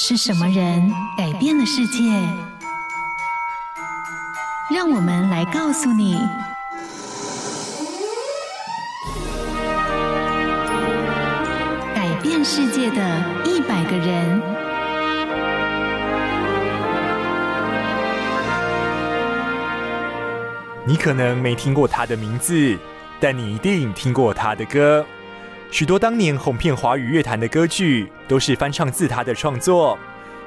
是什么人改变了世界？让我们来告诉你：改变世界的一百个人。你可能没听过他的名字，但你一定听过他的歌。许多当年红遍华语乐坛的歌曲，都是翻唱自他的创作，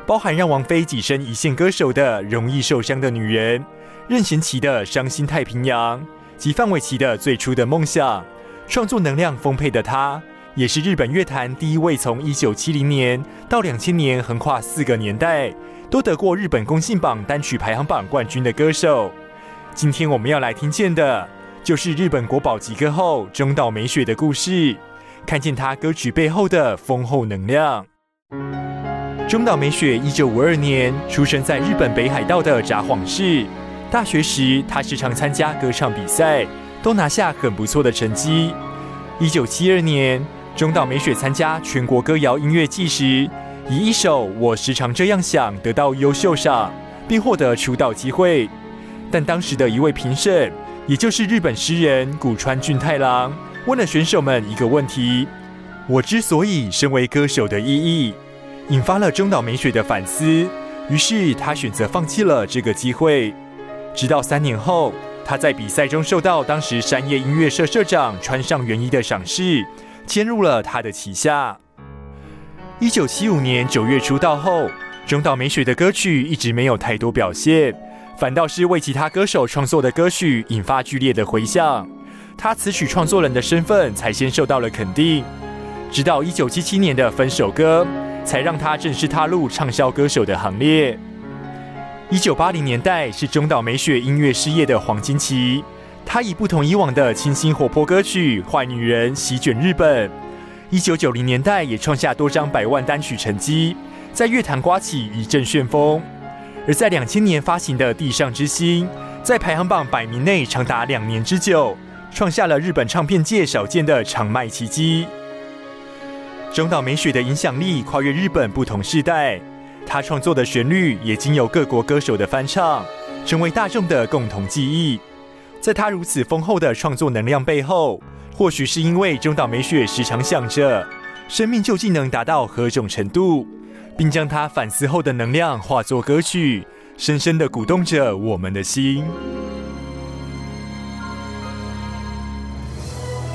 包含让王菲跻身一线歌手的《容易受伤的女人》，任贤齐的《伤心太平洋》，及范玮琪的《最初的梦想》。创作能量丰沛的他，也是日本乐坛第一位从1970年到2000年横跨四个年代，都得过日本公信榜单曲排行榜冠军的歌手。今天我们要来听见的，就是日本国宝级歌后中岛美雪的故事。看见他歌曲背后的丰厚能量。中岛美雪一九五二年出生在日本北海道的札幌市。大学时，她时常参加歌唱比赛，都拿下很不错的成绩。一九七二年，中岛美雪参加全国歌谣音乐季时，以一首《我时常这样想》得到优秀赏，并获得出道机会。但当时的一位评审，也就是日本诗人古川俊太郎。问了选手们一个问题：“我之所以身为歌手的意义”，引发了中岛美雪的反思。于是她选择放弃了这个机会。直到三年后，她在比赛中受到当时山叶音乐社社长川上元一的赏识，签入了他的旗下。一九七五年九月出道后，中岛美雪的歌曲一直没有太多表现，反倒是为其他歌手创作的歌曲引发剧烈的回响。他词曲创作人的身份才先受到了肯定，直到一九七七年的《分手歌》才让他正式踏入畅销歌手的行列。一九八零年代是中岛美雪音乐事业的黄金期，她以不同以往的清新活泼歌曲《坏女人》席卷日本。一九九零年代也创下多张百万单曲成绩，在乐坛刮起一阵旋风。而在两千年发行的《地上之星》，在排行榜百名内长达两年之久。创下了日本唱片界少见的长卖奇迹。中岛美雪的影响力跨越日本不同世代，她创作的旋律也经由各国歌手的翻唱，成为大众的共同记忆。在她如此丰厚的创作能量背后，或许是因为中岛美雪时常想着生命究竟能达到何种程度，并将她反思后的能量化作歌曲，深深地鼓动着我们的心。